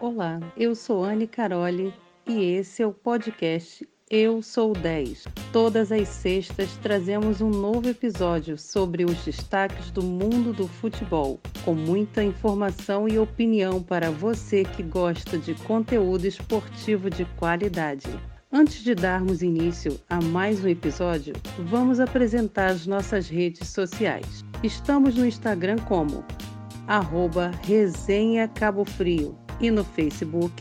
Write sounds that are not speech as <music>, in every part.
Olá, eu sou Anne Caroli e esse é o podcast Eu Sou 10. Todas as sextas trazemos um novo episódio sobre os destaques do mundo do futebol, com muita informação e opinião para você que gosta de conteúdo esportivo de qualidade. Antes de darmos início a mais um episódio, vamos apresentar as nossas redes sociais. Estamos no Instagram como arroba Resenha Cabo Frio e no Facebook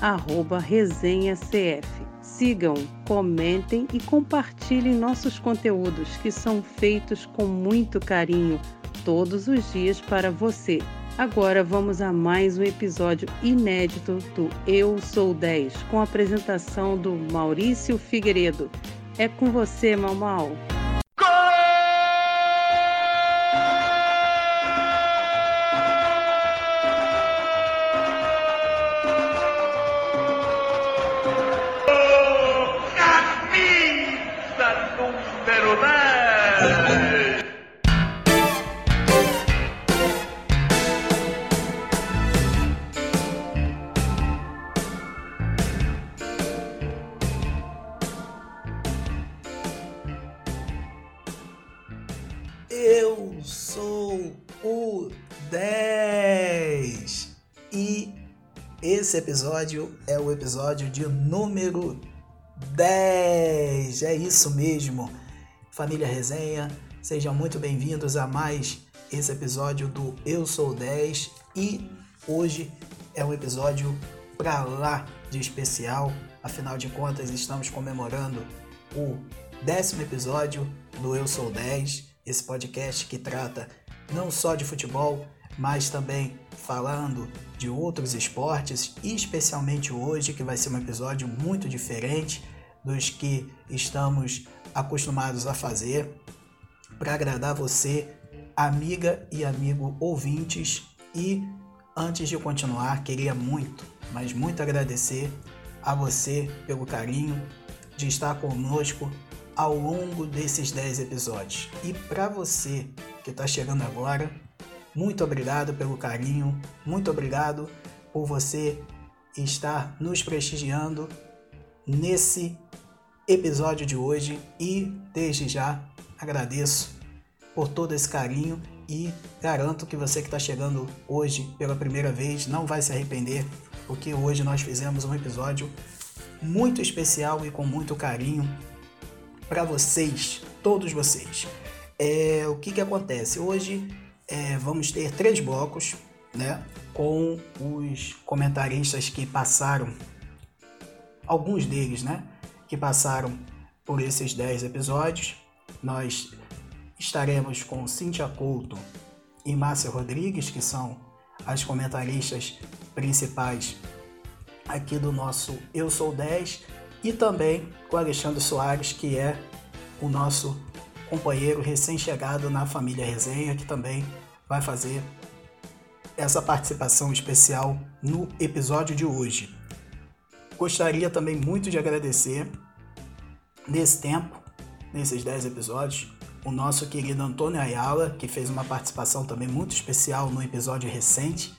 arroba Resenha CF. Sigam, comentem e compartilhem nossos conteúdos que são feitos com muito carinho todos os dias para você. Agora vamos a mais um episódio inédito do Eu Sou 10, com a apresentação do Maurício Figueiredo. É com você, Mal Esse episódio é o episódio de número 10. É isso mesmo. Família Resenha, sejam muito bem-vindos a mais esse episódio do Eu Sou 10 e hoje é um episódio pra lá de especial. Afinal de contas, estamos comemorando o décimo episódio do Eu Sou 10, esse podcast que trata não só de futebol, mas também falando de outros esportes, especialmente hoje, que vai ser um episódio muito diferente dos que estamos acostumados a fazer, para agradar você, amiga e amigo ouvintes. E antes de continuar, queria muito, mas muito agradecer a você pelo carinho de estar conosco ao longo desses 10 episódios. E para você que está chegando agora, muito obrigado pelo carinho, muito obrigado por você estar nos prestigiando nesse episódio de hoje e desde já agradeço por todo esse carinho e garanto que você que está chegando hoje pela primeira vez não vai se arrepender, porque hoje nós fizemos um episódio muito especial e com muito carinho para vocês, todos vocês. É, o que, que acontece? Hoje é, vamos ter três blocos, né? Com os comentaristas que passaram, alguns deles, né? Que passaram por esses dez episódios. Nós estaremos com Cíntia Couto e Márcia Rodrigues, que são as comentaristas principais aqui do nosso Eu Sou 10, e também com Alexandre Soares, que é o nosso companheiro recém-chegado na família Resenha, que também vai fazer essa participação especial no episódio de hoje. Gostaria também muito de agradecer nesse tempo, nesses 10 episódios, o nosso querido Antônio Ayala, que fez uma participação também muito especial no episódio recente,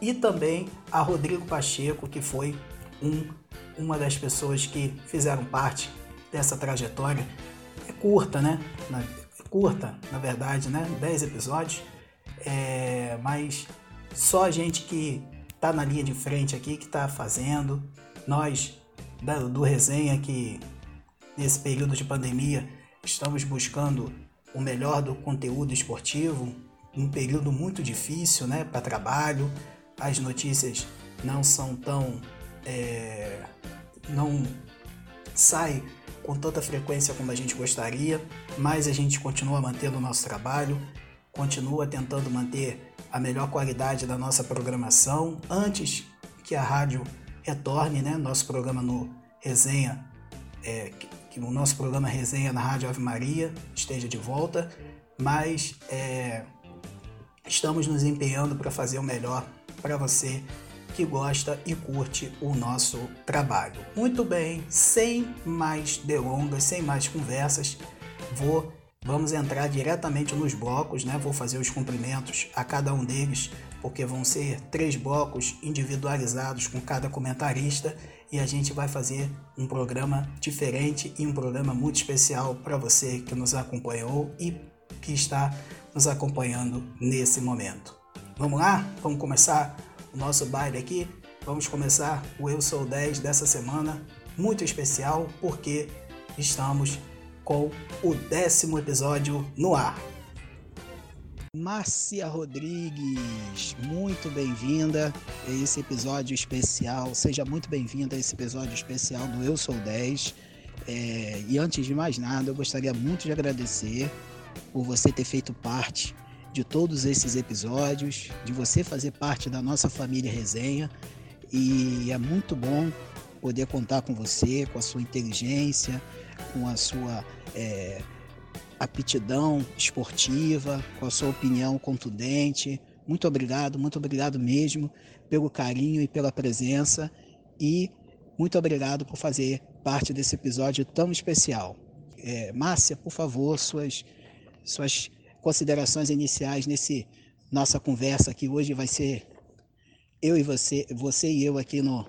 e também a Rodrigo Pacheco, que foi um, uma das pessoas que fizeram parte dessa trajetória. É curta, né? Na, curta, na verdade, né? 10 episódios é, mas só a gente que está na linha de frente aqui, que está fazendo, nós da, do Resenha, que nesse período de pandemia estamos buscando o melhor do conteúdo esportivo, um período muito difícil né, para trabalho, as notícias não são tão. É, não sai com tanta frequência como a gente gostaria, mas a gente continua mantendo o nosso trabalho, continua tentando manter a melhor qualidade da nossa programação antes que a rádio retorne, né? Nosso programa no Resenha, é, que o nosso programa Resenha na Rádio Ave Maria esteja de volta, mas é, estamos nos empenhando para fazer o melhor para você que gosta e curte o nosso trabalho. Muito bem, sem mais delongas, sem mais conversas, vou Vamos entrar diretamente nos blocos, né? Vou fazer os cumprimentos a cada um deles, porque vão ser três blocos individualizados com cada comentarista e a gente vai fazer um programa diferente e um programa muito especial para você que nos acompanhou e que está nos acompanhando nesse momento. Vamos lá? Vamos começar nosso baile aqui? Vamos começar o Eu Sou 10 dessa semana, muito especial porque estamos com o décimo episódio no ar. Márcia Rodrigues, muito bem-vinda a esse episódio especial. Seja muito bem-vinda a esse episódio especial do Eu Sou 10. É, e antes de mais nada, eu gostaria muito de agradecer por você ter feito parte de todos esses episódios, de você fazer parte da nossa família resenha. E é muito bom poder contar com você, com a sua inteligência, com a sua é, aptidão esportiva, com a sua opinião contundente. Muito obrigado, muito obrigado mesmo pelo carinho e pela presença e muito obrigado por fazer parte desse episódio tão especial. É, Márcia, por favor, suas, suas considerações iniciais nesse nossa conversa que hoje vai ser eu e você, você e eu aqui no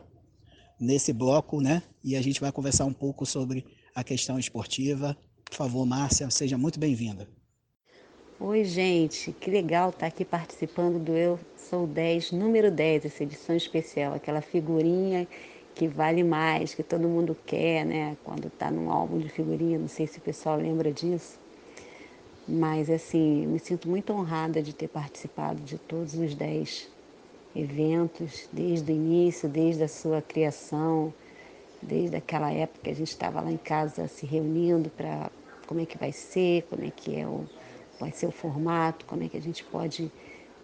nesse bloco, né? E a gente vai conversar um pouco sobre a questão esportiva. Por favor, Márcia, seja muito bem-vinda. Oi, gente, que legal estar aqui participando do Eu Sou 10, número 10, essa edição especial, aquela figurinha que vale mais, que todo mundo quer, né? Quando está num álbum de figurinha, não sei se o pessoal lembra disso. Mas, assim, me sinto muito honrada de ter participado de todos os 10 eventos, desde o início, desde a sua criação, desde aquela época que a gente estava lá em casa se reunindo para como é que vai ser, como é que é o, vai ser o formato, como é que a gente pode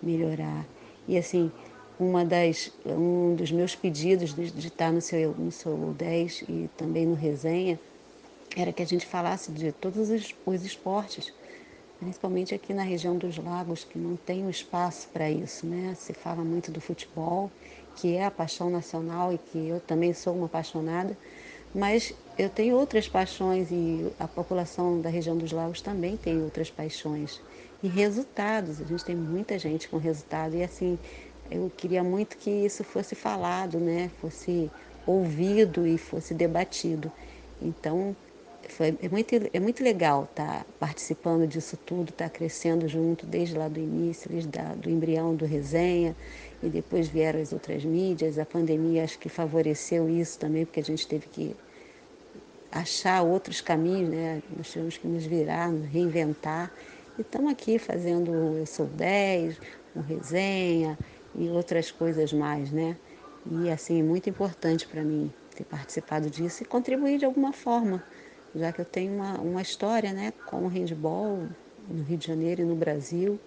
melhorar. E assim, uma das, um dos meus pedidos de, de estar no seu, no seu 10 e também no resenha era que a gente falasse de todos os, os esportes, principalmente aqui na região dos lagos, que não tem um espaço para isso. Né? Se fala muito do futebol, que é a paixão nacional e que eu também sou uma apaixonada, mas eu tenho outras paixões e a população da região dos lagos também tem outras paixões. E resultados, a gente tem muita gente com resultado e assim, eu queria muito que isso fosse falado, né? Fosse ouvido e fosse debatido. Então, foi, é, muito, é muito legal estar tá participando disso tudo, estar tá crescendo junto desde lá do início, desde da, do embrião do resenha, e depois vieram as outras mídias. A pandemia acho que favoreceu isso também, porque a gente teve que achar outros caminhos, né? Nós tivemos que nos virar, nos reinventar. E estamos aqui fazendo Eu Sou 10, um resenha e outras coisas mais, né? E assim, muito importante para mim ter participado disso e contribuir de alguma forma, já que eu tenho uma, uma história né, com o handball no Rio de Janeiro e no Brasil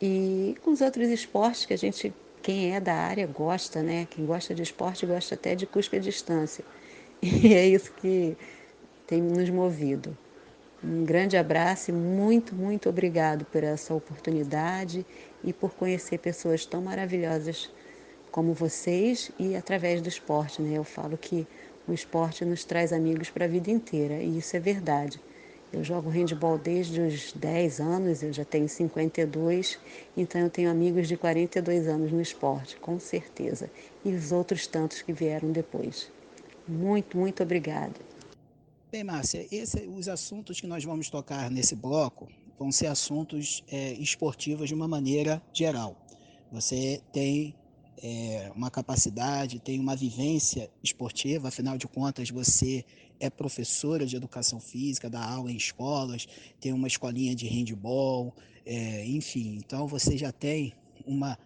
e com os outros esportes que a gente, quem é da área, gosta, né? Quem gosta de esporte gosta até de cuspe à distância. <laughs> E é isso que tem nos movido. Um grande abraço e muito, muito obrigado por essa oportunidade e por conhecer pessoas tão maravilhosas como vocês e através do esporte. Né? Eu falo que o esporte nos traz amigos para a vida inteira e isso é verdade. Eu jogo handball desde os 10 anos, eu já tenho 52, então eu tenho amigos de 42 anos no esporte, com certeza. E os outros tantos que vieram depois. Muito, muito obrigada. Bem, Márcia, esse, os assuntos que nós vamos tocar nesse bloco vão ser assuntos é, esportivos de uma maneira geral. Você tem é, uma capacidade, tem uma vivência esportiva, afinal de contas, você é professora de educação física, dá aula em escolas, tem uma escolinha de handball, é, enfim. Então você já tem uma,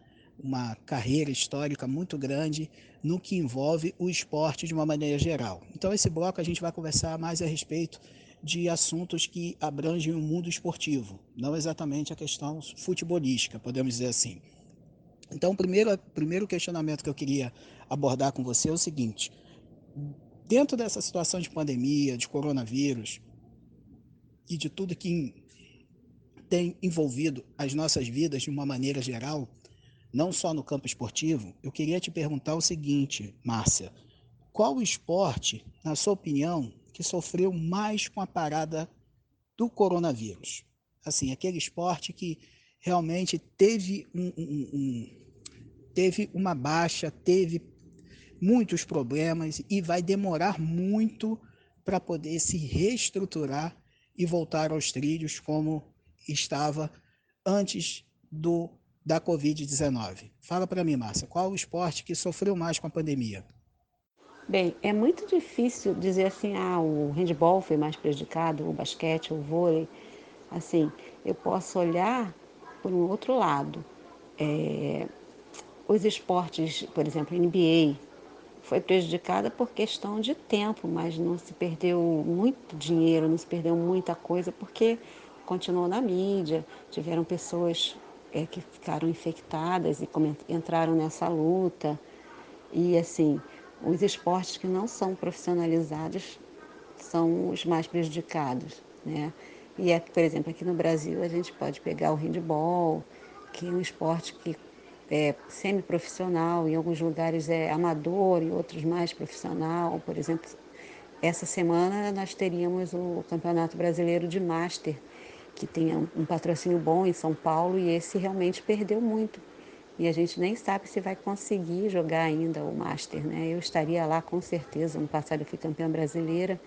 uma carreira histórica muito grande no que envolve o esporte de uma maneira geral. Então esse bloco a gente vai conversar mais a respeito de assuntos que abrangem o mundo esportivo, não exatamente a questão futebolística, podemos dizer assim. Então, o primeiro, primeiro questionamento que eu queria abordar com você é o seguinte: dentro dessa situação de pandemia, de coronavírus e de tudo que tem envolvido as nossas vidas de uma maneira geral, não só no campo esportivo, eu queria te perguntar o seguinte, Márcia: qual esporte, na sua opinião, que sofreu mais com a parada do coronavírus. Assim, aquele esporte que realmente teve, um, um, um, teve uma baixa, teve muitos problemas e vai demorar muito para poder se reestruturar e voltar aos trilhos como estava antes do da Covid-19. Fala para mim, Márcia, qual o esporte que sofreu mais com a pandemia? Bem, é muito difícil dizer assim, ah, o handball foi mais prejudicado, o basquete, o vôlei. Assim, eu posso olhar por um outro lado. É, os esportes, por exemplo, NBA, foi prejudicada por questão de tempo, mas não se perdeu muito dinheiro, não se perdeu muita coisa, porque continuou na mídia, tiveram pessoas é, que ficaram infectadas e entraram nessa luta. E assim, os esportes que não são profissionalizados são os mais prejudicados, né? E é, por exemplo, aqui no Brasil a gente pode pegar o handball, que é um esporte que é semi-profissional, em alguns lugares é amador, em outros mais profissional. Por exemplo, essa semana nós teríamos o Campeonato Brasileiro de Master, que tem um patrocínio bom em São Paulo e esse realmente perdeu muito. E a gente nem sabe se vai conseguir jogar ainda o Master, né? Eu estaria lá com certeza. No passado eu fui campeã brasileira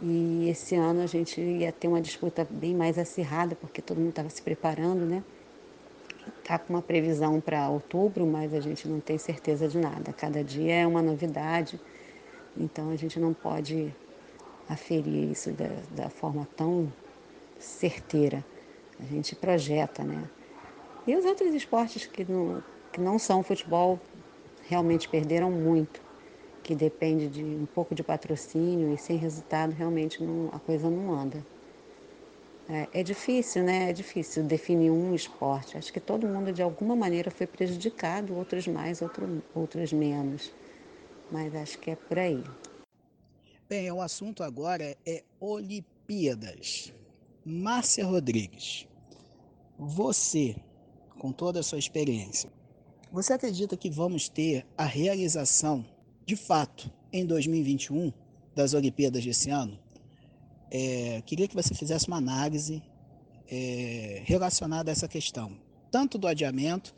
e esse ano a gente ia ter uma disputa bem mais acirrada, porque todo mundo estava se preparando, né? Está com uma previsão para outubro, mas a gente não tem certeza de nada. Cada dia é uma novidade, então a gente não pode aferir isso da, da forma tão certeira. A gente projeta, né? E os outros esportes que não, que não são futebol realmente perderam muito, que depende de um pouco de patrocínio e sem resultado realmente não, a coisa não anda. É, é, difícil, né? É difícil definir um esporte. Acho que todo mundo de alguma maneira foi prejudicado, outros mais, outro, outros menos. Mas acho que é por aí. Bem, o assunto agora é Olimpíadas. Márcia Rodrigues, você, com toda a sua experiência, você acredita que vamos ter a realização, de fato, em 2021 das Olimpíadas desse ano? É, queria que você fizesse uma análise é, relacionada a essa questão, tanto do adiamento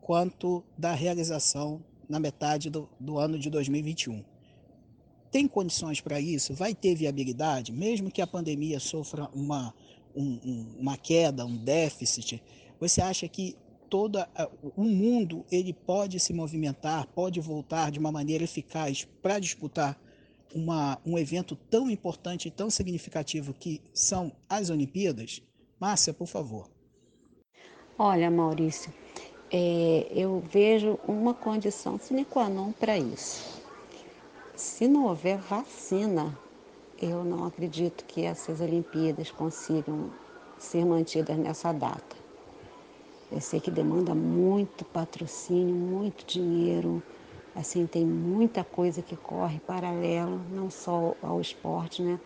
quanto da realização na metade do, do ano de 2021 tem condições para isso? Vai ter viabilidade? Mesmo que a pandemia sofra uma, um, uma queda, um déficit, você acha que todo o mundo ele pode se movimentar, pode voltar de uma maneira eficaz para disputar uma, um evento tão importante e tão significativo que são as Olimpíadas? Márcia, por favor. Olha, Maurício, é, eu vejo uma condição sine qua non para isso se não houver vacina, eu não acredito que essas Olimpíadas consigam ser mantidas nessa data. Eu sei que demanda muito patrocínio, muito dinheiro, assim, tem muita coisa que corre paralelo, não só ao esporte, né?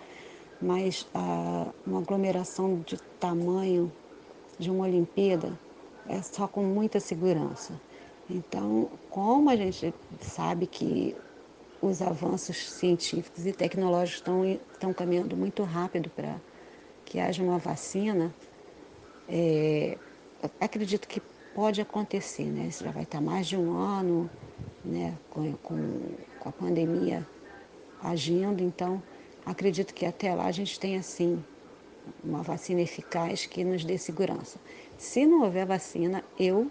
Mas ah, uma aglomeração de tamanho de uma Olimpíada é só com muita segurança. Então, como a gente sabe que os avanços científicos e tecnológicos estão, estão caminhando muito rápido para que haja uma vacina, é, acredito que pode acontecer, né? Isso já vai estar mais de um ano, né, com, com, com a pandemia agindo, então acredito que até lá a gente tenha sim uma vacina eficaz que nos dê segurança. Se não houver vacina, eu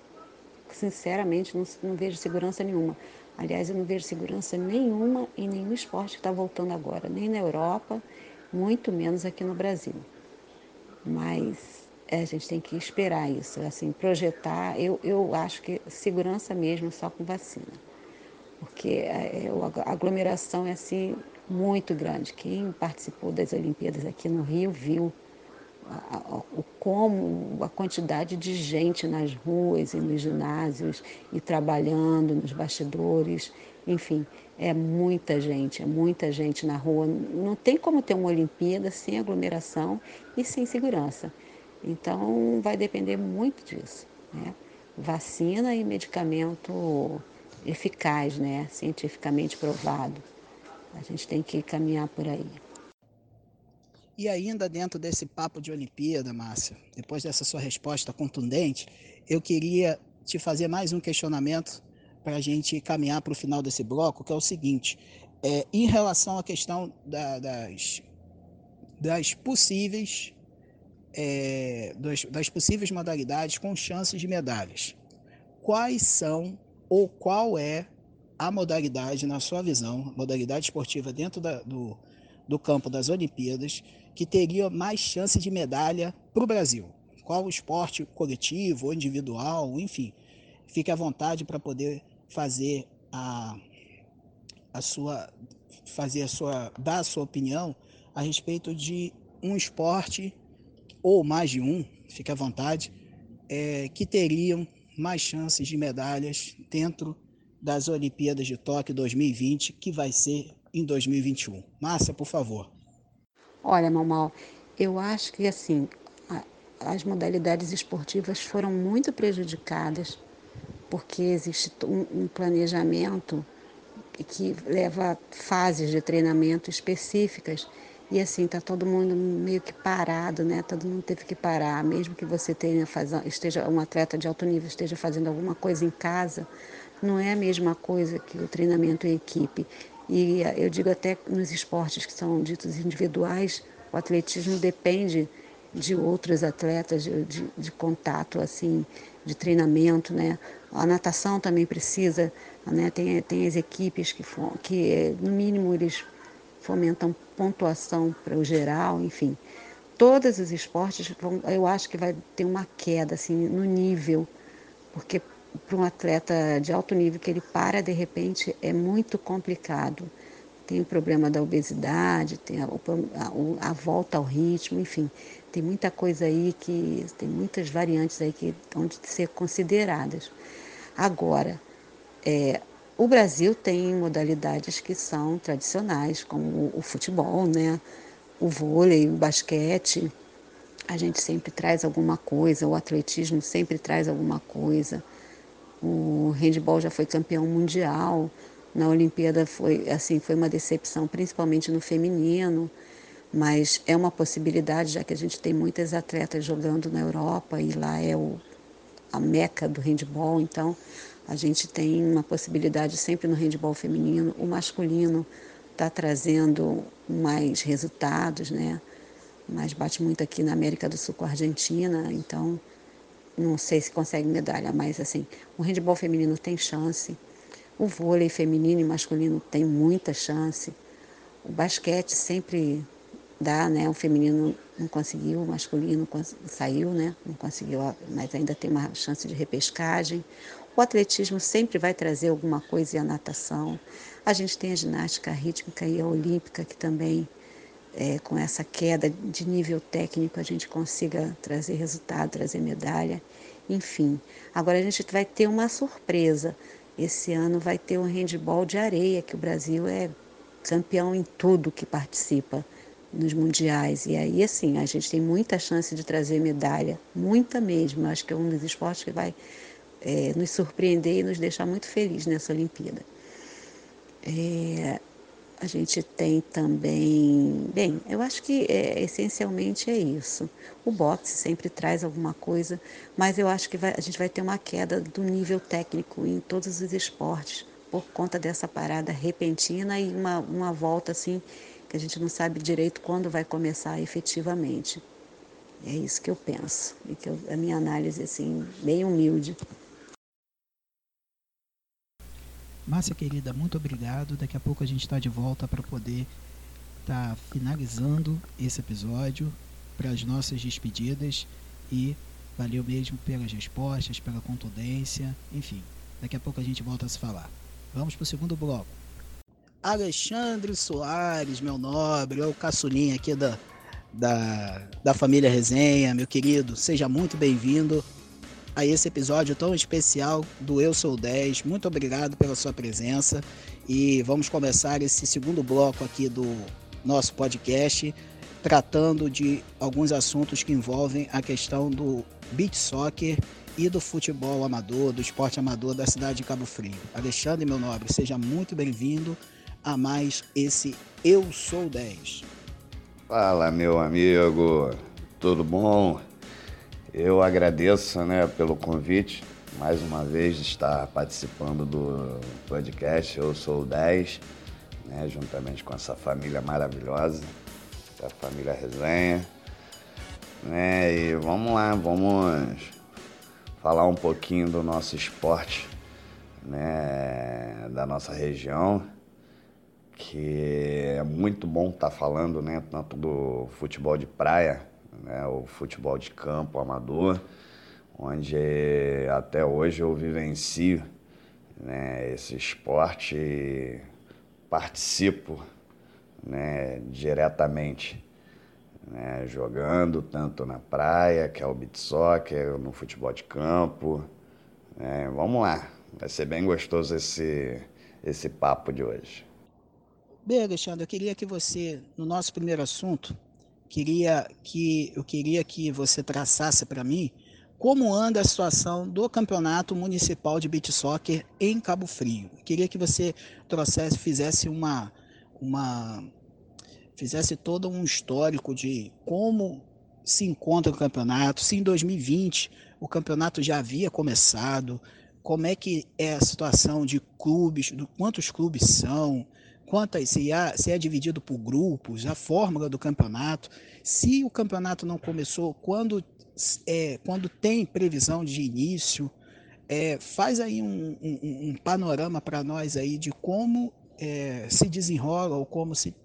sinceramente não, não vejo segurança nenhuma. Aliás, eu não vejo segurança nenhuma em nenhum esporte que está voltando agora, nem na Europa, muito menos aqui no Brasil. Mas é, a gente tem que esperar isso, assim, projetar. Eu, eu acho que segurança mesmo só com vacina, porque é, a aglomeração é assim muito grande. Quem participou das Olimpíadas aqui no Rio viu o como a quantidade de gente nas ruas e nos ginásios e trabalhando nos bastidores, enfim, é muita gente, é muita gente na rua. Não tem como ter uma Olimpíada sem aglomeração e sem segurança. Então vai depender muito disso, né? Vacina e medicamento eficaz, né? Cientificamente provado. A gente tem que caminhar por aí. E ainda dentro desse papo de Olimpíada, Márcia, depois dessa sua resposta contundente, eu queria te fazer mais um questionamento para a gente caminhar para o final desse bloco, que é o seguinte: é, em relação à questão da, das, das possíveis é, das, das possíveis modalidades com chances de medalhas, quais são ou qual é a modalidade, na sua visão, modalidade esportiva dentro da, do, do campo das Olimpíadas, que teria mais chance de medalha para o Brasil? Qual o esporte coletivo ou individual, enfim, fique à vontade para poder fazer a, a sua fazer a sua dar a sua opinião a respeito de um esporte ou mais de um, fique à vontade, é, que teriam mais chances de medalhas dentro das Olimpíadas de Tóquio 2020, que vai ser em 2021. Márcia, por favor. Olha, Mamal, eu acho que assim as modalidades esportivas foram muito prejudicadas porque existe um, um planejamento que leva fases de treinamento específicas e assim tá todo mundo meio que parado, né? Todo mundo teve que parar, mesmo que você tenha faz... esteja um atleta de alto nível esteja fazendo alguma coisa em casa, não é a mesma coisa que o treinamento em equipe. E eu digo até nos esportes que são ditos individuais, o atletismo depende de outros atletas, de, de, de contato, assim, de treinamento, né? A natação também precisa, né? Tem, tem as equipes que, que, no mínimo, eles fomentam pontuação para o geral, enfim. Todos os esportes, vão, eu acho que vai ter uma queda, assim, no nível, porque para um atleta de alto nível que ele para de repente é muito complicado. Tem o problema da obesidade, tem a, a, a volta ao ritmo, enfim, tem muita coisa aí que tem muitas variantes aí que estão de ser consideradas. Agora, é, o Brasil tem modalidades que são tradicionais, como o, futebol, né? o vôlei, o basquete. A gente sempre traz alguma coisa, o atletismo sempre traz alguma coisa. O handball já foi campeão mundial. Na Olimpíada foi assim, foi uma decepção, principalmente no feminino, mas é uma possibilidade, já que a gente tem muitas atletas jogando na Europa e lá é o, a meca do handball, então a gente tem uma possibilidade sempre no handball feminino. O masculino está trazendo mais resultados, né? Mas bate muito aqui na América do Sul com a Argentina, então não sei se consegue medalha, mas assim, o handball feminino tem chance, o vôlei feminino e masculino tem muita chance, o basquete sempre dá, né? O feminino não conseguiu, o masculino saiu, né? Não conseguiu, mas ainda tem uma chance de repescagem. O atletismo sempre vai trazer alguma coisa e a natação. A gente tem a ginástica rítmica e a olímpica que também é, com essa queda de nível técnico a gente consiga trazer resultado, trazer medalha, enfim. Agora a gente vai ter uma surpresa. Esse ano vai ter um handball de areia, que o Brasil é campeão em tudo que participa nos mundiais. E aí, assim, a gente tem muita chance de trazer medalha, muita mesmo. Acho que é um dos esportes que vai é, nos surpreender e nos deixar muito felizes nessa Olimpíada. É, a gente tem também. Bem, eu acho que é, essencialmente é isso. O boxe sempre traz alguma coisa, mas eu acho que vai, a gente vai ter uma queda do nível técnico em todos os esportes por conta dessa parada repentina e uma, uma volta assim que a gente não sabe direito quando vai começar efetivamente. É isso que eu penso e que eu, a minha análise assim bem humilde. Márcia querida, muito obrigado. Daqui a pouco a gente está de volta para poder estar tá finalizando esse episódio para as nossas despedidas e valeu mesmo pelas respostas, pela contundência, enfim. Daqui a pouco a gente volta a se falar. Vamos para o segundo bloco. Alexandre Soares, meu nobre, é o caçulinha aqui da, da, da família Resenha, meu querido, seja muito bem-vindo a esse episódio tão especial do Eu Sou 10. Muito obrigado pela sua presença e vamos começar esse segundo bloco aqui do nosso podcast tratando de alguns assuntos que envolvem a questão do beach soccer e do futebol amador, do esporte amador da cidade de Cabo Frio. Alexandre, meu nobre, seja muito bem-vindo a mais esse Eu Sou 10. Fala, meu amigo, tudo bom? Eu agradeço né, pelo convite, mais uma vez, de estar participando do podcast Eu Sou o 10, né, juntamente com essa família maravilhosa, a família Resenha. Né, e vamos lá, vamos falar um pouquinho do nosso esporte, né, da nossa região, que é muito bom estar falando, né, tanto do futebol de praia, né, o futebol de campo amador, onde até hoje eu vivencio né, esse esporte e participo né, diretamente, né, jogando tanto na praia, que é o beat soccer, no futebol de campo. Né, vamos lá, vai ser bem gostoso esse, esse papo de hoje. Bem, Alexandre, eu queria que você, no nosso primeiro assunto, queria que eu queria que você traçasse para mim como anda a situação do campeonato municipal de beach soccer em Cabo Frio. Eu queria que você trouxesse, fizesse uma uma fizesse todo um histórico de como se encontra o campeonato, se em 2020 o campeonato já havia começado, como é que é a situação de clubes, do quantos clubes são, quantas se, há, se é dividido por grupos, a fórmula do campeonato. Se o campeonato não começou, quando, é, quando tem previsão de início, é, faz aí um, um, um panorama para nós aí de como é, se desenrola ou como se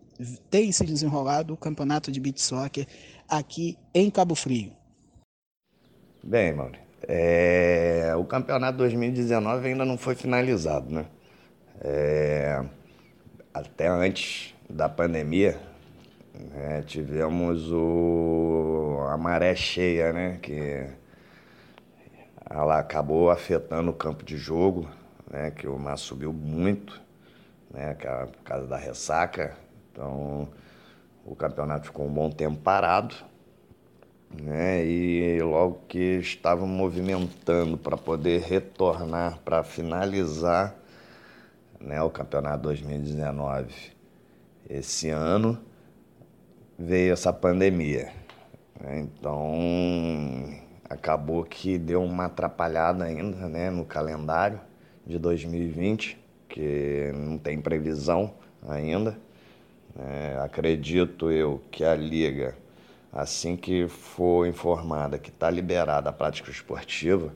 tem se desenrolado o campeonato de beach soccer aqui em Cabo Frio. Bem, Mauro, é, o campeonato 2019 ainda não foi finalizado, né? É, até antes da pandemia, né, tivemos o, a maré cheia, né, que ela acabou afetando o campo de jogo, né, que o mar subiu muito, né, por causa da ressaca. Então, o campeonato ficou um bom tempo parado, né, e logo que estavam movimentando para poder retornar, para finalizar né, o campeonato 2019. Esse ano veio essa pandemia. Né, então acabou que deu uma atrapalhada ainda né, no calendário de 2020, que não tem previsão ainda. É, acredito eu que a Liga, assim que for informada que está liberada a prática esportiva,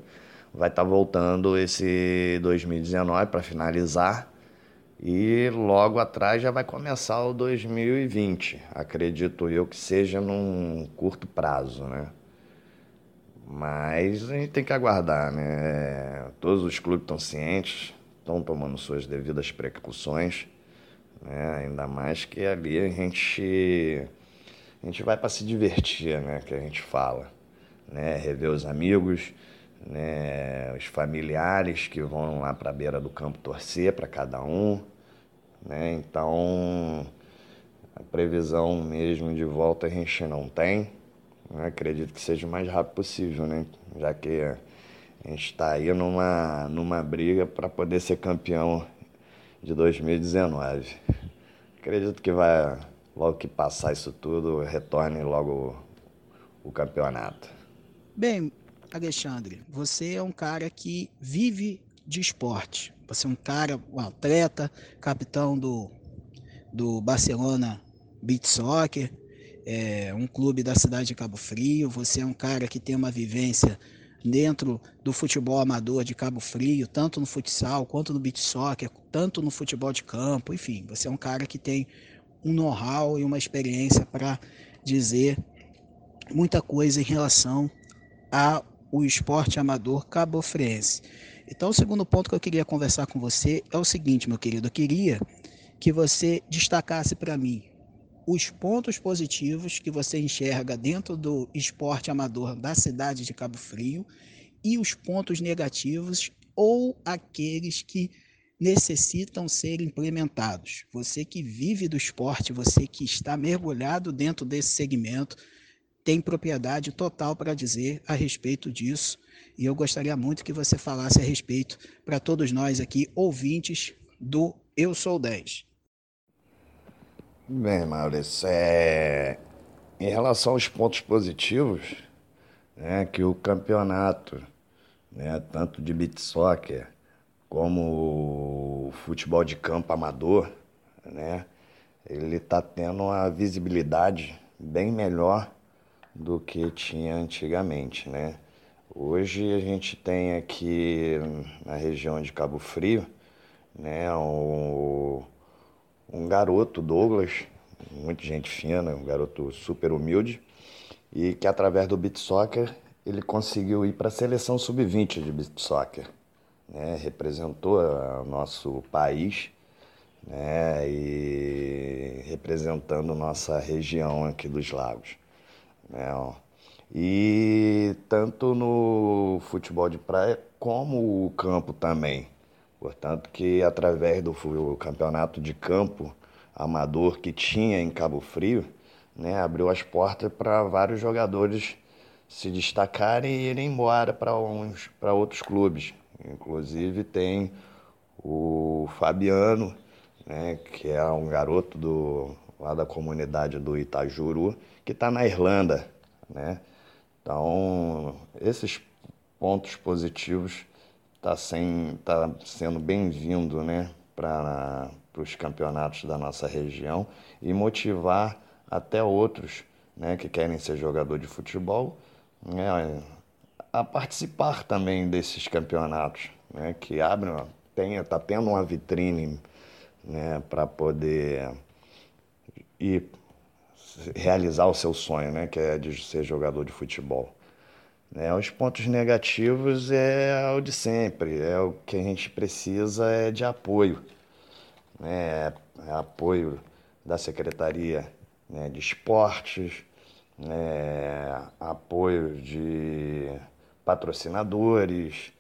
vai estar tá voltando esse 2019 para finalizar e logo atrás já vai começar o 2020. Acredito eu que seja num curto prazo, né? Mas a gente tem que aguardar, né? Todos os clubes estão cientes, estão tomando suas devidas precauções, né? Ainda mais que ali a gente a gente vai para se divertir, né? Que a gente fala, né? Rever os amigos, né, os familiares que vão lá para a beira do campo torcer para cada um. Né? Então, a previsão mesmo de volta a gente não tem. Né? Acredito que seja o mais rápido possível, né? já que a gente está aí numa, numa briga para poder ser campeão de 2019. Acredito que vai, logo que passar isso tudo, retorne logo o, campeonato. Bem, Alexandre, você é um cara que vive de esporte. Você é um cara, um atleta, capitão do, do Barcelona Beach Soccer, é, um clube da cidade de Cabo Frio. Você é um cara que tem uma vivência dentro do futebol amador de Cabo Frio, tanto no futsal quanto no beach soccer, tanto no futebol de campo, enfim, você é um cara que tem um know-how e uma experiência para dizer muita coisa em relação a o esporte amador cabofriense. Então, o segundo ponto que eu queria conversar com você é o seguinte, meu querido. Eu queria que você destacasse para mim os pontos positivos que você enxerga dentro do esporte amador da cidade de Cabo Frio e os pontos negativos ou aqueles que necessitam ser implementados. Você que vive do esporte, você que está mergulhado dentro desse segmento, tem propriedade total para dizer a respeito disso. E eu gostaria muito que você falasse a respeito para todos nós aqui, ouvintes do Eu Sou 10. Bem, Maurício, é... em relação aos pontos positivos, né, que o campeonato, né, tanto de beat soccer como o futebol de campo amador, né, ele está tendo uma visibilidade bem melhor do que tinha antigamente, né? Hoje a gente tem aqui na região de Cabo Frio, né, um, um garoto, Douglas, muita gente fina, um garoto super humilde, e que através do beat soccer ele conseguiu ir para a seleção sub-20 de beat soccer, né? representou o nosso país né? e representando nossa região aqui dos lagos. Né? E tanto no futebol de praia como o campo também. Portanto, que através do campeonato de campo amador que tinha em Cabo Frio, né, abriu as portas para vários jogadores se destacarem e irem embora para outros clubes. Inclusive tem o Fabiano, né, que é um garoto do lá da comunidade do Itajuru, que está na Irlanda, né? Então esses pontos positivos está tá sendo bem-vindo, né, para os campeonatos da nossa região e motivar até outros né, que querem ser jogador de futebol né, a participar também desses campeonatos, né, que abrem, está tendo uma vitrine né, para poder ir realizar o seu sonho, né, que é de ser jogador de futebol. Né, os pontos negativos é o de sempre, é o que a gente precisa é de apoio, né, é apoio da secretaria né, de esportes, né, apoio de patrocinadores,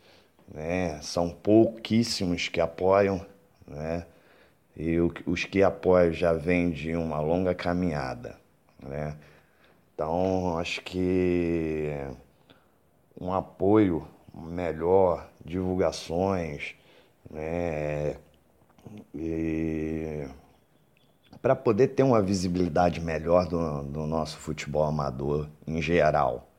né, são pouquíssimos que apoiam, né, e os que apoiam já vêm de uma longa caminhada. Né. Então, acho que um apoio melhor, divulgações, né, e para poder ter uma visibilidade melhor do, do, nosso futebol amador em geral.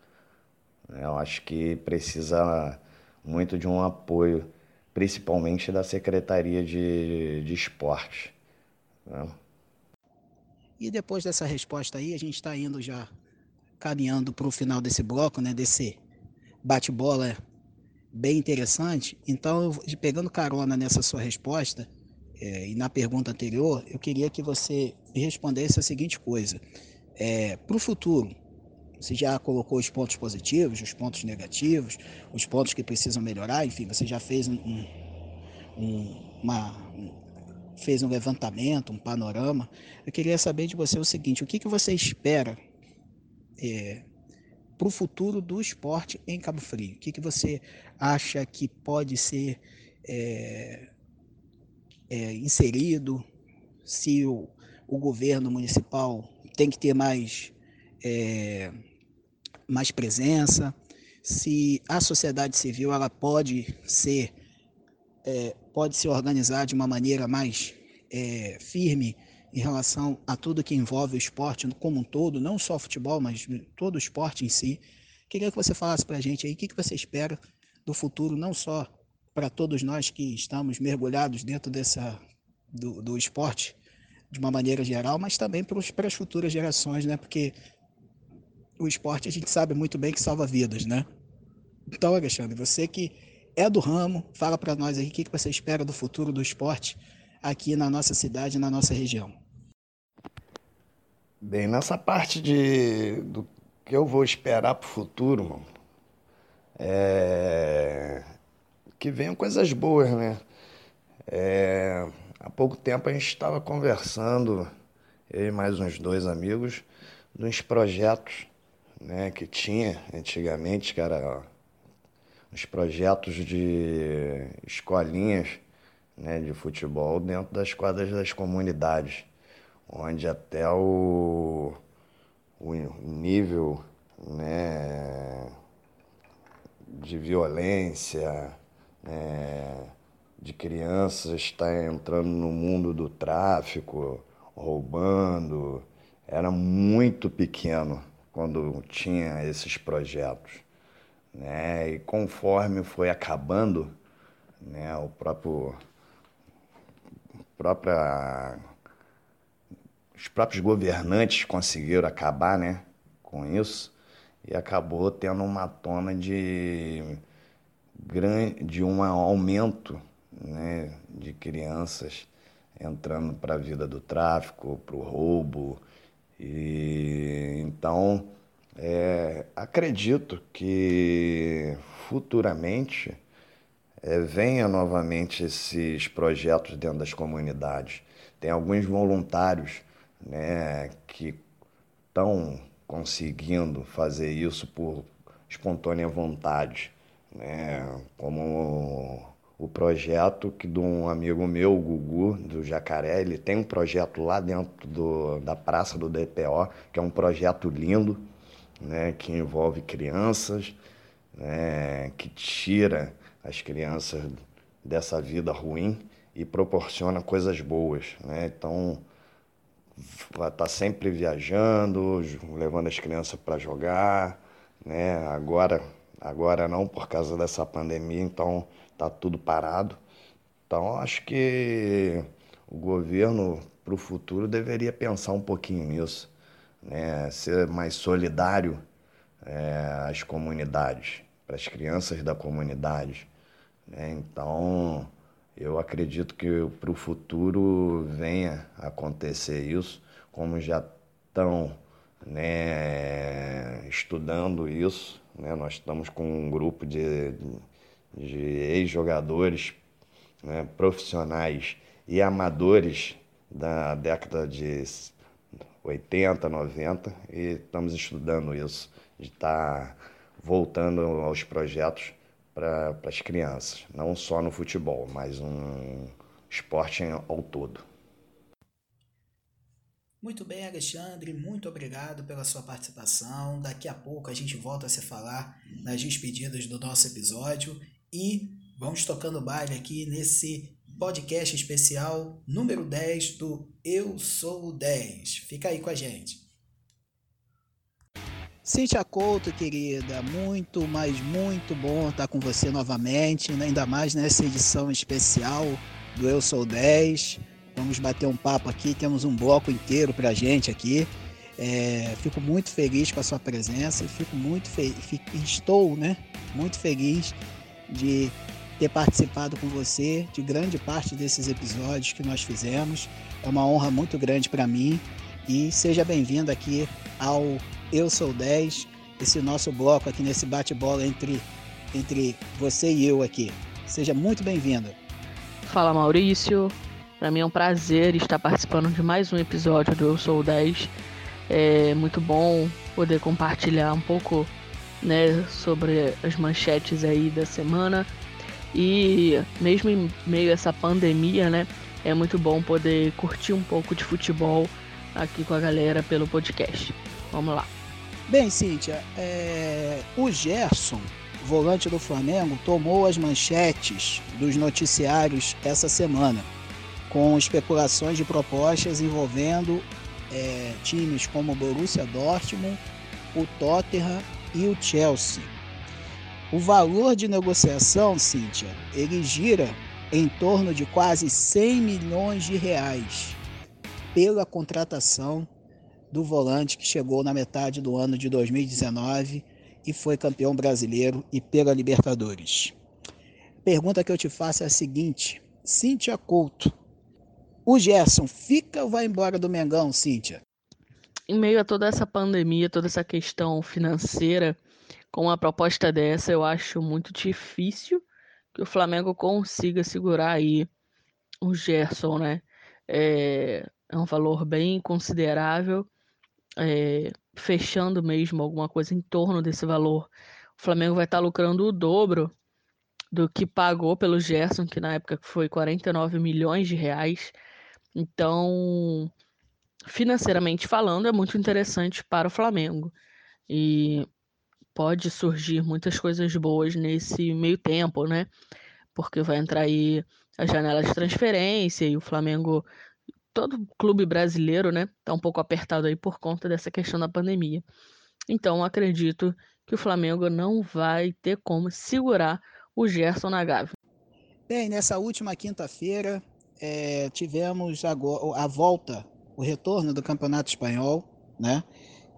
Eu acho que precisa muito de um apoio, principalmente da Secretaria de, de Esporte. Né? E depois dessa resposta aí, a gente está indo já caminhando para o final desse bloco, né, desse bate-bola bem interessante. Então, pegando carona nessa sua resposta, é, e na pergunta anterior, eu queria que você respondesse a seguinte coisa. É, Para o futuro, você já colocou os pontos positivos, os pontos negativos, os pontos que precisam melhorar, enfim, você já fez um, um, uma, um, fez um levantamento, um panorama. Eu queria saber de você o seguinte: o que, que você espera é, para o futuro do esporte em Cabo Frio? O que, que você acha que pode ser é, é, inserido, se o, o, governo municipal tem que ter mais, é, mais presença, se a sociedade civil ela pode ser é, pode se organizar de uma maneira mais é, firme em relação a tudo que envolve o esporte como um todo, não só futebol, mas todo o esporte em si. Queria que você falasse para a gente aí o que, que você espera do futuro, não só para todos nós que estamos mergulhados dentro dessa do, do esporte de uma maneira geral, mas também para as futuras gerações, né? Porque o esporte a gente sabe muito bem que salva vidas, né? Então, Alexandre, você que é do ramo, fala para nós aí o que, que você espera do futuro do esporte aqui na nossa cidade, na nossa região. Bem, nessa parte de do que eu vou esperar para o futuro, mano, é que venham coisas boas, né? É, há pouco tempo a gente estava conversando, eu e mais uns dois amigos, dos projetos né, que tinha antigamente, que era uns projetos de escolinhas né, de futebol dentro das quadras das comunidades, onde até o, o nível né, de violência, é, de crianças está entrando no mundo do tráfico, roubando, era muito pequeno quando tinha esses projetos. Né? E conforme foi acabando, né, o próprio, própria, os próprios governantes conseguiram acabar né, com isso e acabou tendo uma tona de, de um aumento né, de crianças entrando para a vida do tráfico, para o roubo. E então é, acredito que futuramente é, venha novamente esses projetos dentro das comunidades. Tem alguns voluntários né, que estão conseguindo fazer isso por espontânea vontade, né, como o projeto que de um amigo meu, o Gugu, do Jacaré, ele tem um projeto lá dentro do, da Praça do DPO, que é um projeto lindo, né, que envolve crianças, né, que tira as crianças dessa vida ruim e proporciona coisas boas. Né? Então, tá sempre viajando, levando as crianças para jogar. Né? Agora, agora não, por causa dessa pandemia, então está tudo parado. Então, acho que o governo, para o futuro, deveria pensar um pouquinho nisso, né? ser mais solidário é, às comunidades, para as crianças da comunidade. Né? Então, eu acredito que para o futuro venha acontecer isso, como já estão né, estudando isso. Né? Nós estamos com um grupo de de ex-jogadores né, profissionais e amadores da década de 80, 90 e estamos estudando isso, de estar tá voltando aos projetos para as crianças, não só no futebol, mas um esporte ao todo. Muito bem, Alexandre, muito obrigado pela sua participação. Daqui a pouco a gente volta a se falar nas despedidas do nosso episódio e vamos tocando baile aqui nesse podcast especial número 10 do Eu Sou o 10. Fica aí com a gente. Cintia Couto, querida, muito, mas muito bom estar com você novamente, né? ainda mais nessa edição especial do Eu Sou 10. Vamos bater um papo aqui, temos um bloco inteiro pra gente aqui. É, fico muito feliz com a sua presença, fico muito fe... estou, né, muito feliz de ter participado com você de grande parte desses episódios que nós fizemos. É uma honra muito grande para mim e seja bem-vindo aqui ao Eu Sou 10, esse nosso bloco aqui nesse bate-bola entre, entre você e eu aqui. Seja muito bem-vindo. Fala Maurício, para mim é um prazer estar participando de mais um episódio do Eu Sou 10. É muito bom poder compartilhar um pouco né, sobre as manchetes aí da semana. E mesmo em meio a essa pandemia, né, é muito bom poder curtir um pouco de futebol aqui com a galera pelo podcast. Vamos lá. Bem, Cíntia, é... o Gerson, volante do Flamengo, tomou as manchetes dos noticiários essa semana, com especulações de propostas envolvendo é, times como o Borussia Dortmund, o Tottenham e o Chelsea. O valor de negociação, Cíntia, ele gira em torno de quase 100 milhões de reais pela contratação do volante que chegou na metade do ano de 2019 e foi campeão brasileiro e pela Libertadores. Pergunta que eu te faço é a seguinte: Cíntia Couto, o Gerson fica ou vai embora do Mengão, Cíntia? em meio a toda essa pandemia, toda essa questão financeira, com uma proposta dessa, eu acho muito difícil que o Flamengo consiga segurar aí o Gerson, né? É, é um valor bem considerável, é, fechando mesmo alguma coisa em torno desse valor. O Flamengo vai estar lucrando o dobro do que pagou pelo Gerson, que na época foi 49 milhões de reais. Então, financeiramente falando, é muito interessante para o Flamengo. E pode surgir muitas coisas boas nesse meio tempo, né? Porque vai entrar aí a janela de transferência e o Flamengo todo clube brasileiro, né, tá um pouco apertado aí por conta dessa questão da pandemia. Então, acredito que o Flamengo não vai ter como segurar o Gerson na Gávea. Bem, nessa última quinta-feira é, tivemos a, a volta, o retorno do Campeonato Espanhol, né?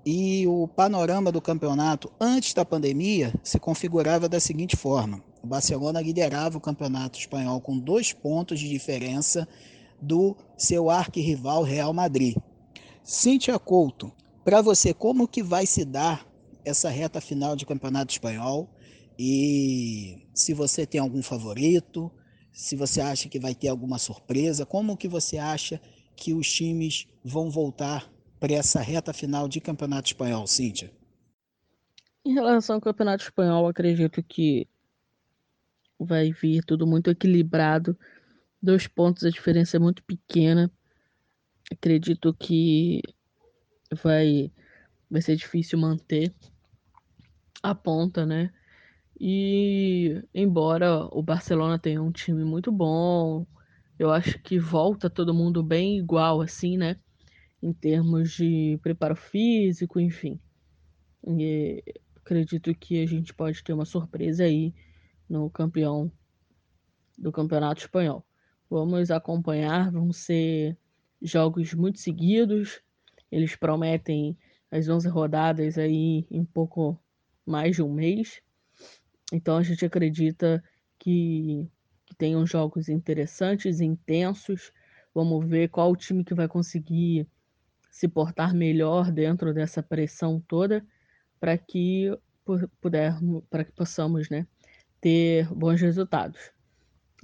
E o panorama do campeonato antes da pandemia se configurava da seguinte forma: o Barcelona liderava o campeonato espanhol com dois pontos de diferença do seu arquirrival Real Madrid. Cíntia Couto, para você, como que vai se dar essa reta final de campeonato espanhol? E se você tem algum favorito, se você acha que vai ter alguma surpresa, como que você acha que os times vão voltar para essa reta final de campeonato espanhol, Cíntia? Em relação ao campeonato espanhol, acredito que vai vir tudo muito equilibrado. Dois pontos, a diferença é muito pequena. Acredito que vai, vai ser difícil manter a ponta, né? E embora o Barcelona tenha um time muito bom, eu acho que volta todo mundo bem igual, assim, né? Em termos de preparo físico, enfim. E acredito que a gente pode ter uma surpresa aí no campeão do Campeonato Espanhol. Vamos acompanhar, vão ser jogos muito seguidos. Eles prometem as 11 rodadas aí em pouco mais de um mês. Então a gente acredita que, que tenham jogos interessantes, intensos. Vamos ver qual o time que vai conseguir se portar melhor dentro dessa pressão toda para que pudermos, para que possamos, né, ter bons resultados.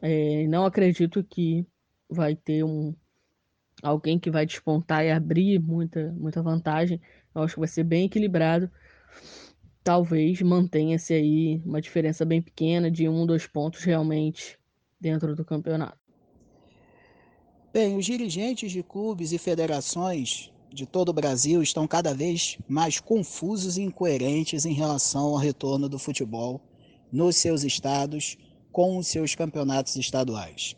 É, não acredito que vai ter um alguém que vai despontar e abrir muita muita vantagem. Eu acho que vai ser bem equilibrado talvez mantenha-se aí uma diferença bem pequena de um, dois pontos realmente dentro do campeonato. Bem, os dirigentes de clubes e federações de todo o Brasil estão cada vez mais confusos e incoerentes em relação ao retorno do futebol nos seus estados com os seus campeonatos estaduais.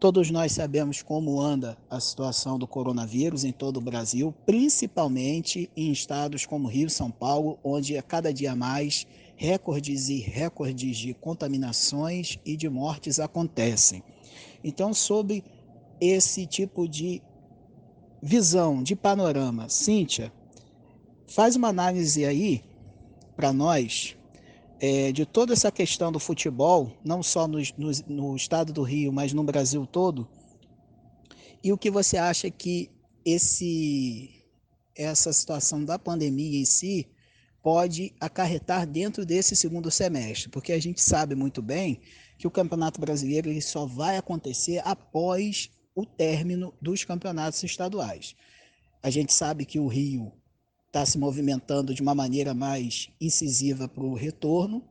Todos nós sabemos como anda a situação do coronavírus em todo o Brasil, principalmente em estados como Rio e São Paulo, onde a cada dia mais recordes e recordes de contaminações e de mortes acontecem. Então, sob esse tipo de visão, de panorama, Cíntia, faz uma análise aí para nós é, de toda essa questão do futebol, não só no, no, no, estado do Rio, mas no Brasil todo, e o que você acha que esse, essa situação da pandemia em si pode acarretar dentro desse segundo semestre? Porque a gente sabe muito bem que o Campeonato Brasileiro ele só vai acontecer após o término dos campeonatos estaduais. A gente sabe que o Rio está se movimentando de uma maneira mais incisiva para o retorno,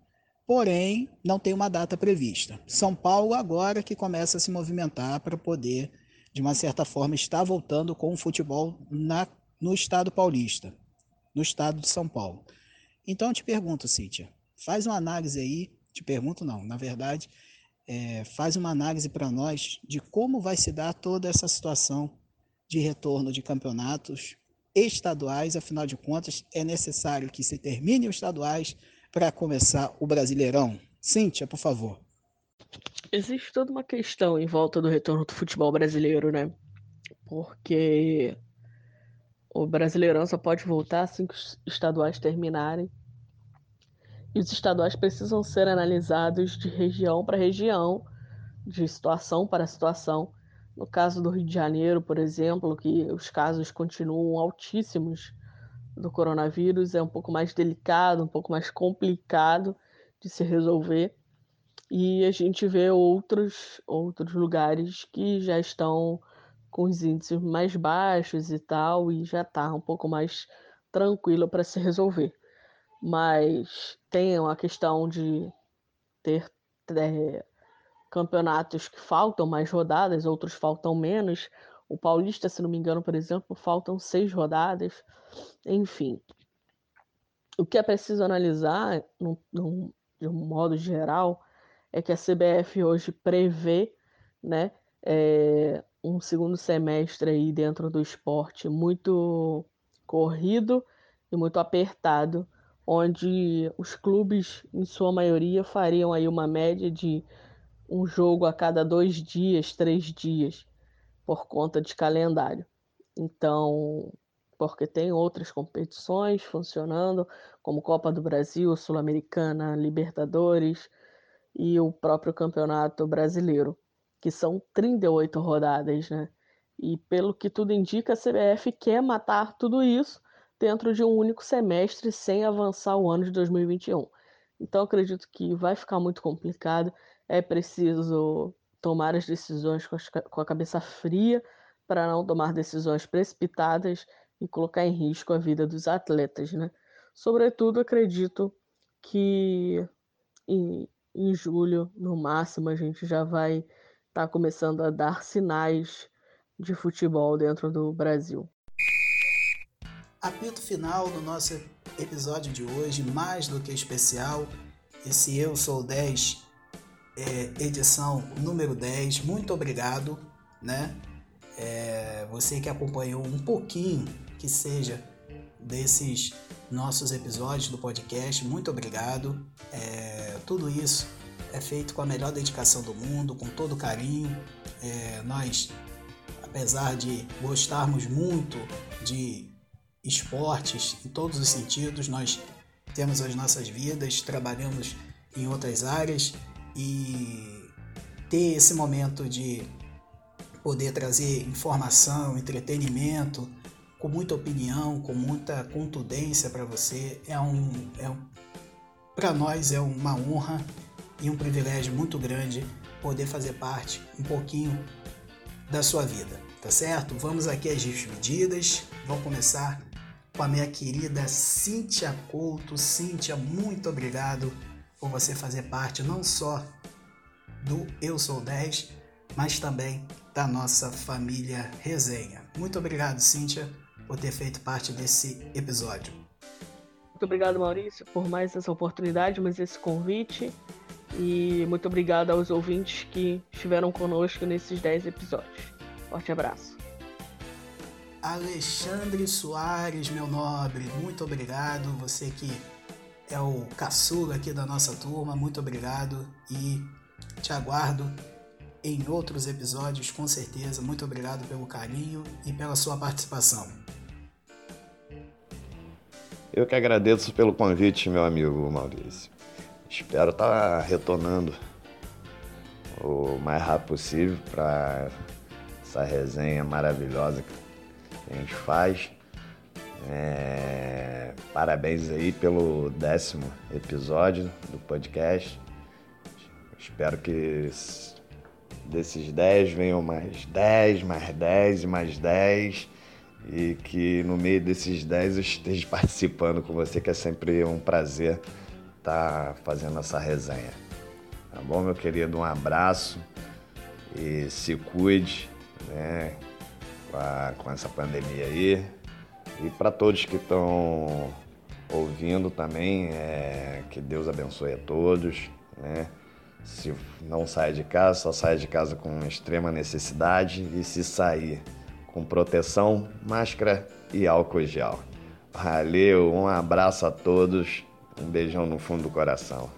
porém não tem uma data prevista. São Paulo agora que começa a se movimentar para poder, de uma certa forma, estar voltando com o futebol na, no estado paulista, no estado de São Paulo. Então eu te pergunto, Cíntia, faz uma análise aí, te pergunto não, na verdade, é, faz uma análise para nós de como vai se dar toda essa situação de retorno de campeonatos estaduais, afinal de contas, é necessário que se termine os estaduais para começar o Brasileirão. Cíntia, por favor. Existe toda uma questão em volta do retorno do futebol brasileiro, né? Porque o Brasileirão só pode voltar assim que os estaduais terminarem. E os estaduais precisam ser analisados de região para região, de situação para situação no caso do Rio de Janeiro, por exemplo, que os casos continuam altíssimos do coronavírus, é um pouco mais delicado, um pouco mais complicado de se resolver. E a gente vê outros, outros lugares que já estão com os índices mais baixos e tal, e já está um pouco mais tranquilo para se resolver. Mas tem a questão de ter é, campeonatos que faltam mais rodadas, outros faltam menos. O Paulista, se não me engano, por exemplo, faltam seis rodadas. Enfim. O que é preciso analisar, num, num, de um modo geral, é que a CBF hoje prevê né, é, um segundo semestre aí dentro do esporte muito corrido e muito apertado, onde os clubes, em sua maioria, fariam aí uma média de um jogo a cada dois dias, três dias, por conta de calendário. Então, porque tem outras competições funcionando, como Copa do Brasil, Sul-Americana, Libertadores e o próprio Campeonato Brasileiro, que são 38 rodadas, né? E pelo que tudo indica, a CBF quer matar tudo isso dentro de um único semestre sem avançar o ano de 2021. Então acredito que vai ficar muito complicado, é preciso tomar as decisões com a cabeça fria para não tomar decisões precipitadas e colocar em risco a vida dos atletas, né? Sobretudo, acredito que em, em julho, no máximo, a gente já vai estar tá começando a dar sinais de futebol dentro do Brasil. Apito final do nosso episódio de hoje, mais do que especial. Esse Eu Sou 10, é, edição número 10. Muito obrigado, né? É, você que acompanhou um pouquinho que seja desses nossos episódios do podcast. Muito obrigado. É, tudo isso é feito com a melhor dedicação do mundo, com todo carinho. É, nós, apesar de gostarmos muito de esportes em todos os sentidos, nós temos as nossas vidas, trabalhamos em outras áreas e ter esse momento de poder trazer informação, entretenimento, com muita opinião, com muita contundência para você. É um, é um para nós é uma honra e um privilégio muito grande poder fazer parte um pouquinho da sua vida, tá certo? Vamos aqui às despedidas. Vamos começar com a minha querida Cíntia Couto. Cíntia, muito obrigado por você fazer parte não só do Eu Sou 10, mas também da nossa família Resenha. Muito obrigado, Cíntia por ter feito parte desse episódio. Muito obrigado, Maurício, por mais essa oportunidade, mais esse convite. E muito obrigado aos ouvintes que estiveram conosco nesses 10 episódios. Forte abraço. Alexandre Soares, meu nobre, muito obrigado. Você que é o caçula aqui da nossa turma, muito obrigado e te aguardo em outros episódios, com certeza. Muito obrigado pelo carinho e pela sua participação. Eu que agradeço pelo convite, meu amigo Maurício. Espero estar tá retornando o mais rápido possível para essa resenha maravilhosa que a gente faz. É... Parabéns aí pelo décimo episódio do podcast. Espero que desses 10 venham mais 10, mais 10 e mais 10 e que no meio desses 10 eu esteja <laughs> participando com você, que é sempre um prazer estar tá fazendo essa resenha. Tá bom, meu querido? Um abraço e se cuide né, com, com essa pandemia aí. E para todos que estão ouvindo também, é, que Deus abençoe a todos. Né? Se não sair de casa, só saia de casa com extrema necessidade e se sair com proteção, máscara e álcool gel. Valeu, um abraço a todos, um beijão no fundo do coração.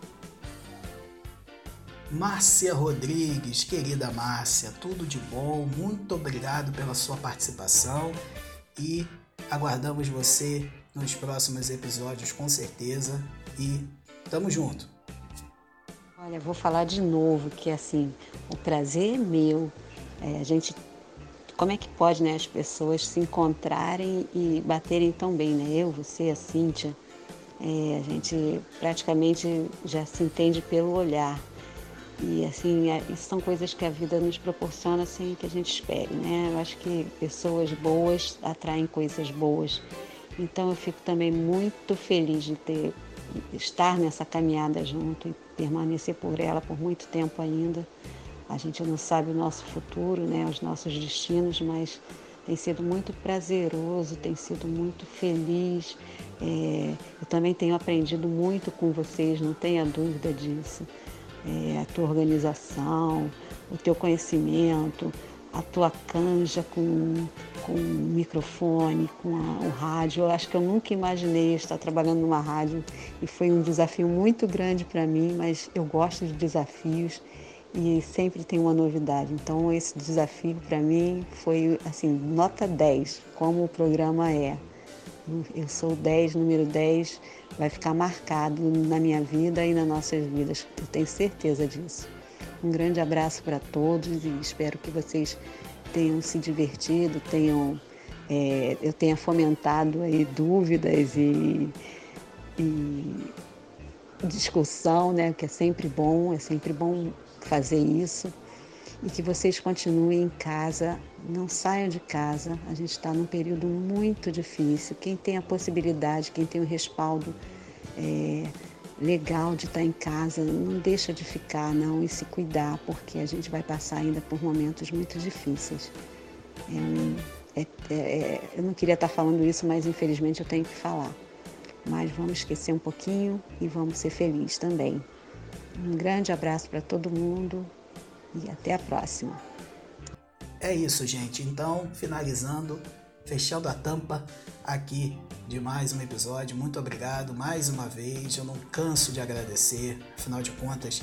Márcia Rodrigues, querida Márcia, tudo de bom, muito obrigado pela sua participação e aguardamos você nos próximos episódios com certeza e tamo junto. Olha, vou falar de novo que assim, o prazer é meu. É, a gente como é que pode né, as pessoas se encontrarem e baterem tão bem, né? Eu, você, a Cíntia, é, a gente praticamente já se entende pelo olhar. E assim, é, são coisas que a vida nos proporciona sem que a gente espere, né? Eu acho que pessoas boas atraem coisas boas. Então eu fico também muito feliz de ter estar nessa caminhada junto e permanecer por ela por muito tempo ainda. A gente não sabe o nosso futuro, né, os nossos destinos, mas tem sido muito prazeroso, tem sido muito feliz. É, eu também tenho aprendido muito com vocês, não tenha dúvida disso. É, a tua organização, o teu conhecimento, a tua canja com, com o microfone, com a, o rádio. Eu acho que eu nunca imaginei estar trabalhando numa rádio e foi um desafio muito grande para mim, mas eu gosto de desafios e sempre tem uma novidade. Então esse desafio para mim foi assim, nota 10, como o programa é. Eu sou 10, número 10, vai ficar marcado na minha vida e nas nossas vidas. Eu tenho certeza disso. Um grande abraço para todos e espero que vocês tenham se divertido, tenham é, eu tenha fomentado aí dúvidas e, e discussão, né? Que é sempre bom, é sempre bom fazer isso e que vocês continuem em casa, não saiam de casa. A gente está num período muito difícil. Quem tem a possibilidade, quem tem o respaldo é, legal de estar em casa, não deixa de ficar não e se cuidar, porque a gente vai passar ainda por momentos muito difíceis. É, é, é, é, eu não queria estar falando isso, mas infelizmente eu tenho que falar. Mas vamos esquecer um pouquinho e vamos ser felizes também. Um grande abraço para todo mundo e até a próxima. É isso, gente. Então, finalizando, fechando a tampa aqui de mais um episódio. Muito obrigado mais uma vez. Eu não canso de agradecer. Afinal de contas,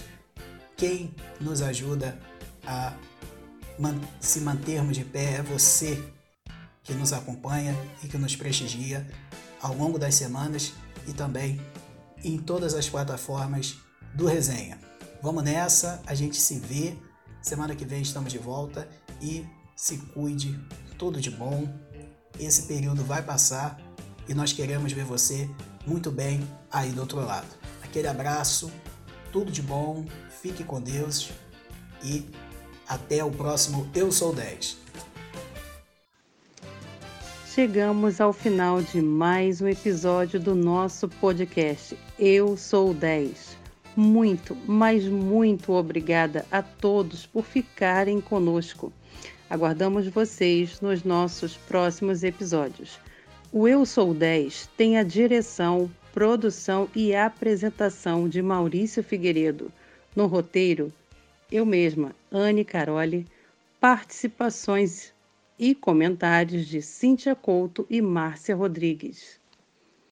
quem nos ajuda a man se mantermos de pé é você que nos acompanha e que nos prestigia ao longo das semanas e também em todas as plataformas do Resenha. Vamos nessa, a gente se vê. Semana que vem estamos de volta e se cuide, tudo de bom. Esse período vai passar e nós queremos ver você muito bem aí do outro lado. Aquele abraço, tudo de bom, fique com Deus e até o próximo Eu Sou 10. Chegamos ao final de mais um episódio do nosso podcast Eu Sou 10. Muito, mas muito obrigada a todos por ficarem conosco. Aguardamos vocês nos nossos próximos episódios. O Eu Sou 10 tem a direção, produção e apresentação de Maurício Figueiredo. No roteiro, eu mesma, Anne Caroli, participações e comentários de Cíntia Couto e Márcia Rodrigues.